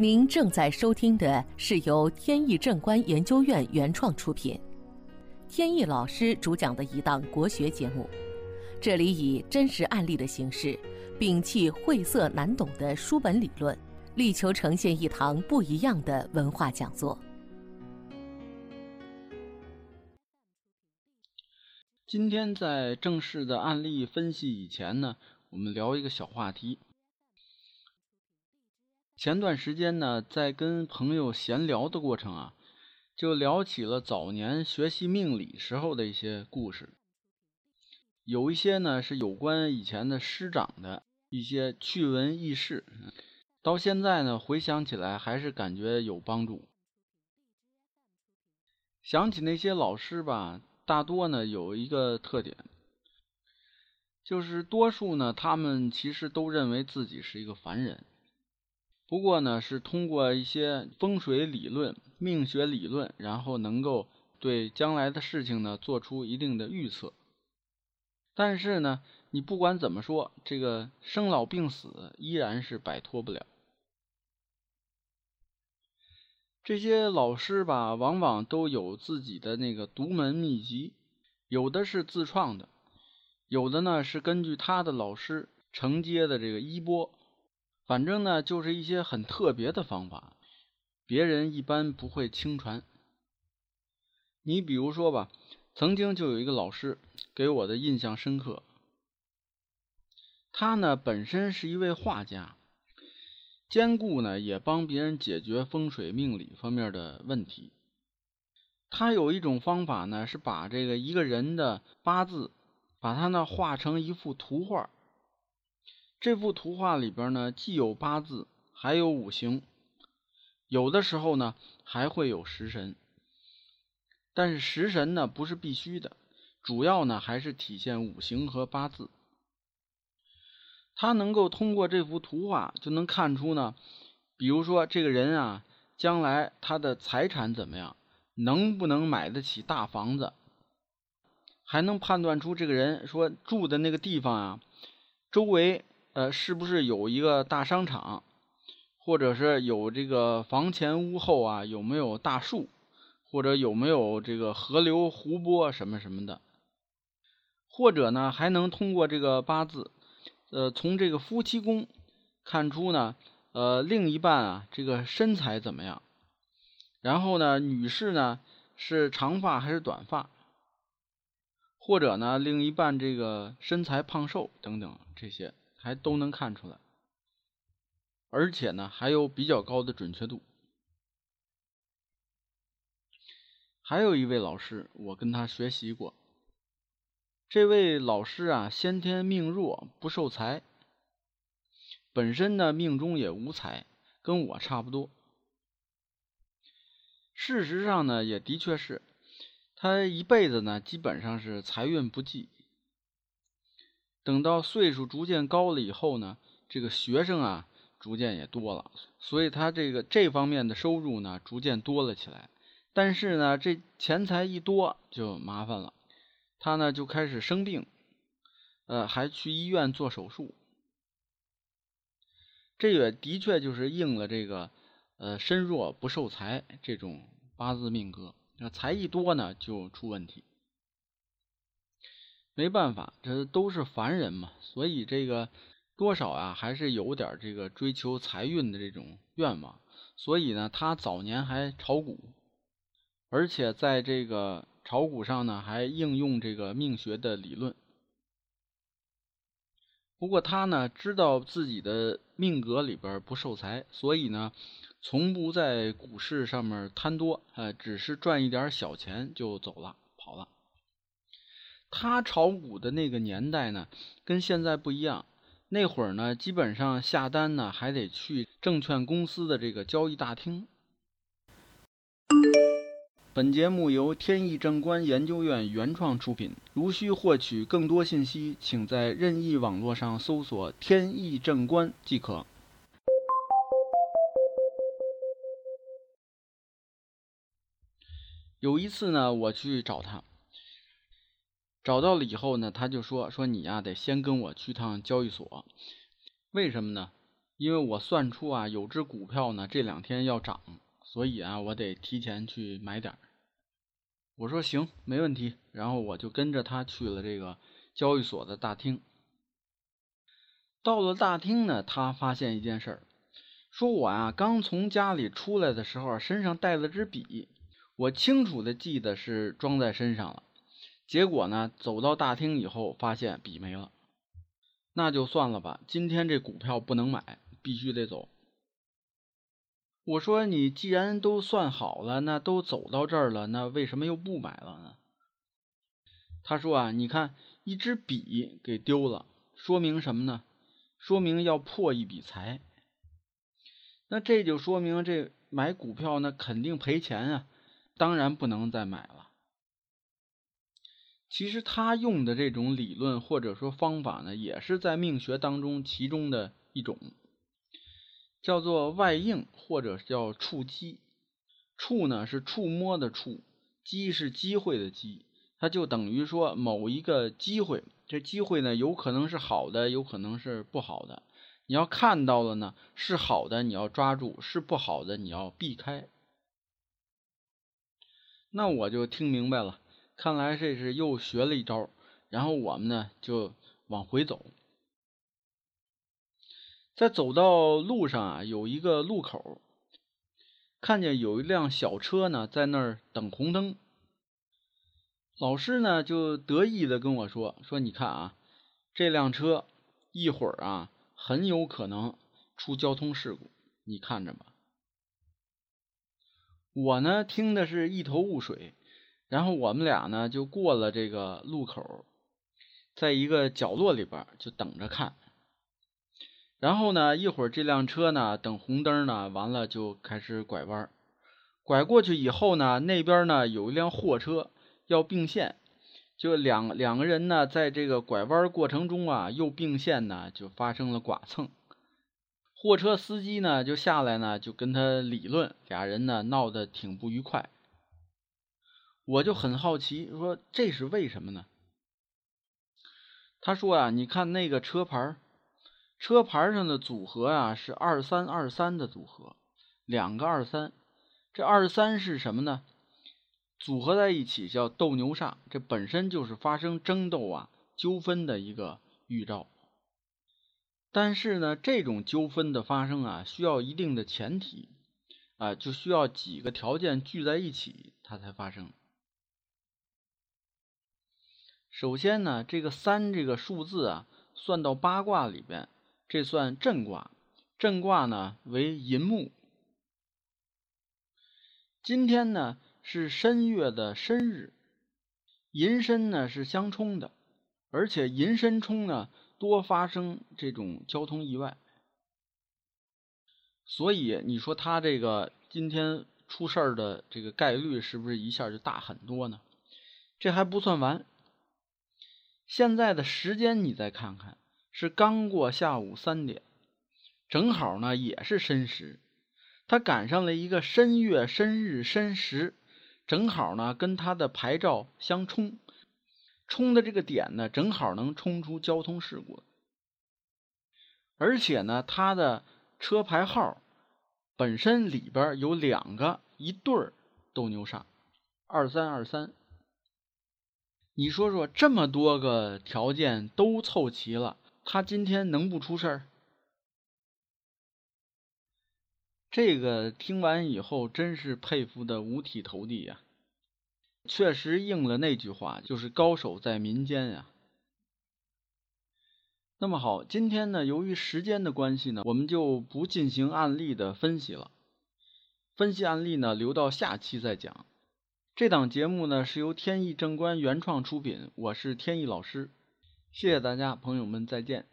您正在收听的是由天意正观研究院原创出品，天意老师主讲的一档国学节目。这里以真实案例的形式，摒弃晦涩难懂的书本理论，力求呈现一堂不一样的文化讲座。今天在正式的案例分析以前呢，我们聊一个小话题。前段时间呢，在跟朋友闲聊的过程啊，就聊起了早年学习命理时候的一些故事。有一些呢是有关以前的师长的一些趣闻轶事，到现在呢回想起来还是感觉有帮助。想起那些老师吧，大多呢有一个特点，就是多数呢他们其实都认为自己是一个凡人。不过呢，是通过一些风水理论、命学理论，然后能够对将来的事情呢做出一定的预测。但是呢，你不管怎么说，这个生老病死依然是摆脱不了。这些老师吧，往往都有自己的那个独门秘籍，有的是自创的，有的呢是根据他的老师承接的这个衣钵。反正呢，就是一些很特别的方法，别人一般不会轻传。你比如说吧，曾经就有一个老师给我的印象深刻。他呢本身是一位画家，兼顾呢也帮别人解决风水命理方面的问题。他有一种方法呢，是把这个一个人的八字，把它呢画成一幅图画。这幅图画里边呢，既有八字，还有五行，有的时候呢还会有食神。但是食神呢不是必须的，主要呢还是体现五行和八字。他能够通过这幅图画就能看出呢，比如说这个人啊，将来他的财产怎么样，能不能买得起大房子，还能判断出这个人说住的那个地方啊，周围。呃，是不是有一个大商场，或者是有这个房前屋后啊？有没有大树，或者有没有这个河流、湖泊什么什么的？或者呢，还能通过这个八字，呃，从这个夫妻宫看出呢，呃，另一半啊，这个身材怎么样？然后呢，女士呢是长发还是短发？或者呢，另一半这个身材胖瘦等等这些。还都能看出来，而且呢还有比较高的准确度。还有一位老师，我跟他学习过。这位老师啊，先天命弱，不受财，本身呢命中也无财，跟我差不多。事实上呢，也的确是，他一辈子呢基本上是财运不济。等到岁数逐渐高了以后呢，这个学生啊逐渐也多了，所以他这个这方面的收入呢逐渐多了起来。但是呢，这钱财一多就麻烦了，他呢就开始生病，呃，还去医院做手术。这也的确就是应了这个呃身弱不受财这种八字命格，那财一多呢就出问题。没办法，这都是凡人嘛，所以这个多少啊，还是有点这个追求财运的这种愿望。所以呢，他早年还炒股，而且在这个炒股上呢，还应用这个命学的理论。不过他呢，知道自己的命格里边不受财，所以呢，从不在股市上面贪多，呃，只是赚一点小钱就走了，跑了。他炒股的那个年代呢，跟现在不一样。那会儿呢，基本上下单呢还得去证券公司的这个交易大厅。本节目由天意正观研究院原创出品。如需获取更多信息，请在任意网络上搜索“天意正观”即可。有一次呢，我去找他。找到了以后呢，他就说：“说你呀，得先跟我去趟交易所，为什么呢？因为我算出啊，有只股票呢这两天要涨，所以啊，我得提前去买点儿。我说行，没问题。然后我就跟着他去了这个交易所的大厅。到了大厅呢，他发现一件事儿，说我啊刚从家里出来的时候，身上带了支笔，我清楚的记得是装在身上了。结果呢，走到大厅以后，发现笔没了。那就算了吧，今天这股票不能买。必须得走。我说你既然都算好了，那都走到这儿了，那为什么又不买了呢？他说啊，你看一支笔给丢了，说明什么呢？说明要破一笔财。那这就说明这买股票那肯定赔钱啊，当然不能再买了。其实他用的这种理论或者说方法呢，也是在命学当中其中的一种。叫做外应或者叫触机，触呢是触摸的触，机是机会的机，它就等于说某一个机会，这机会呢有可能是好的，有可能是不好的。你要看到了呢，是好的你要抓住，是不好的你要避开。那我就听明白了，看来这是又学了一招。然后我们呢就往回走。在走到路上啊，有一个路口，看见有一辆小车呢，在那儿等红灯。老师呢就得意的跟我说：“说你看啊，这辆车一会儿啊，很有可能出交通事故，你看着吧。”我呢听的是一头雾水，然后我们俩呢就过了这个路口，在一个角落里边就等着看。然后呢，一会儿这辆车呢，等红灯呢，完了就开始拐弯，拐过去以后呢，那边呢有一辆货车要并线，就两两个人呢，在这个拐弯过程中啊，又并线呢，就发生了剐蹭。货车司机呢就下来呢，就跟他理论，俩人呢闹得挺不愉快。我就很好奇，说这是为什么呢？他说啊，你看那个车牌。车牌上的组合啊是二三二三的组合，两个二三，这二三是什么呢？组合在一起叫斗牛煞，这本身就是发生争斗啊纠纷的一个预兆。但是呢，这种纠纷的发生啊，需要一定的前提啊，就需要几个条件聚在一起，它才发生。首先呢，这个三这个数字啊，算到八卦里边。这算震卦，震卦呢为寅木。今天呢是申月的申日，寅申呢是相冲的，而且寅申冲呢多发生这种交通意外，所以你说他这个今天出事儿的这个概率是不是一下就大很多呢？这还不算完，现在的时间你再看看。是刚过下午三点，正好呢也是申时，他赶上了一个申月、申日、申时，正好呢跟他的牌照相冲，冲的这个点呢正好能冲出交通事故，而且呢他的车牌号本身里边有两个一对儿斗牛煞，二三二三，你说说这么多个条件都凑齐了。他今天能不出事儿？这个听完以后，真是佩服的五体投地呀！确实应了那句话，就是高手在民间呀。那么好，今天呢，由于时间的关系呢，我们就不进行案例的分析了。分析案例呢，留到下期再讲。这档节目呢，是由天意正观原创出品，我是天意老师。谢谢大家，朋友们，再见。